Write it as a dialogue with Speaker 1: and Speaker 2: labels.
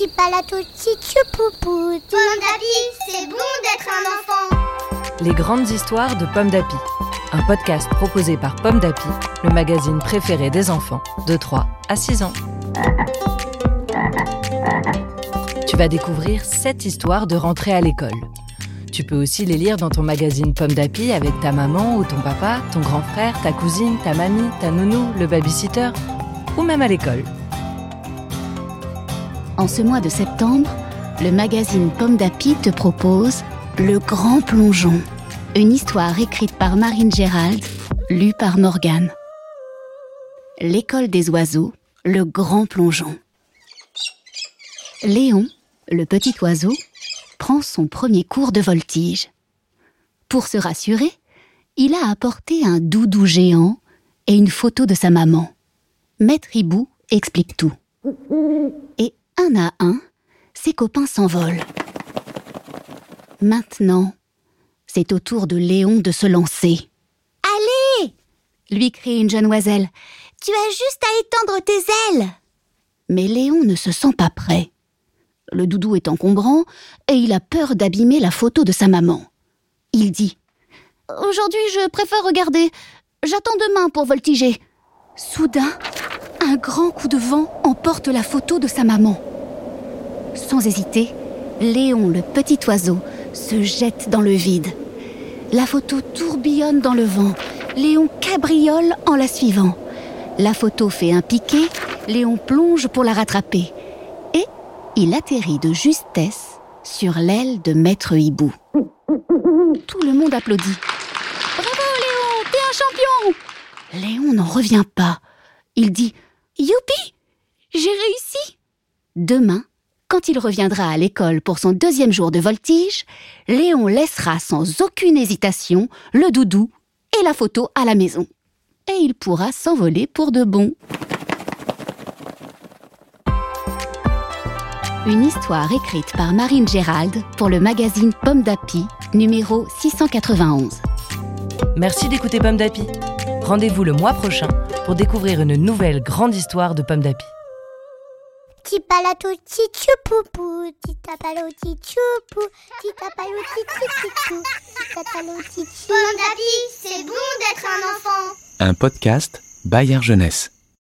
Speaker 1: Petit palato.
Speaker 2: Pomme d'Api, c'est bon d'être un enfant.
Speaker 3: Les grandes histoires de Pomme d'Api. Un podcast proposé par Pomme d'Api, le magazine préféré des enfants de 3 à 6 ans. Tu vas découvrir 7 histoires de rentrée à l'école. Tu peux aussi les lire dans ton magazine Pomme d'Api avec ta maman ou ton papa, ton grand frère, ta cousine, ta mamie, ta nounou, le babysitter ou même à l'école.
Speaker 4: En ce mois de septembre, le magazine Pomme d'Api te propose Le Grand Plongeon, une histoire écrite par Marine Gérald, lue par Morgane. L'école des oiseaux, le Grand Plongeon. Léon, le petit oiseau, prend son premier cours de voltige. Pour se rassurer, il a apporté un doudou géant et une photo de sa maman. Maître Hibou explique tout. Un à un, ses copains s'envolent. Maintenant, c'est au tour de Léon de se lancer.
Speaker 1: Allez
Speaker 4: lui crie une jeune oiselle.
Speaker 1: Tu as juste à étendre tes ailes.
Speaker 4: Mais Léon ne se sent pas prêt. Le doudou est encombrant et il a peur d'abîmer la photo de sa maman. Il dit Aujourd'hui, je préfère regarder. J'attends demain pour voltiger. Soudain, un grand coup de vent emporte la photo de sa maman. Sans hésiter, Léon, le petit oiseau, se jette dans le vide. La photo tourbillonne dans le vent. Léon cabriole en la suivant. La photo fait un piqué. Léon plonge pour la rattraper. Et il atterrit de justesse sur l'aile de Maître Hibou. Tout le monde applaudit. Bravo Léon, t'es un champion Léon n'en revient pas. Il dit Youpi J'ai réussi Demain, quand il reviendra à l'école pour son deuxième jour de voltige, Léon laissera sans aucune hésitation le doudou et la photo à la maison. Et il pourra s'envoler pour de bon. Une histoire écrite par Marine Gérald pour le magazine Pomme d'Api, numéro 691.
Speaker 3: Merci d'écouter Pomme d'Api. Rendez-vous le mois prochain pour découvrir une nouvelle grande histoire de Pomme d'Api.
Speaker 1: Petit palato, petit poupou. Petit palo, petit poupou. Petit palo, petit poupou. Petit palo, petit
Speaker 2: c'est bon d'être un enfant.
Speaker 5: Un podcast Bayard Jeunesse.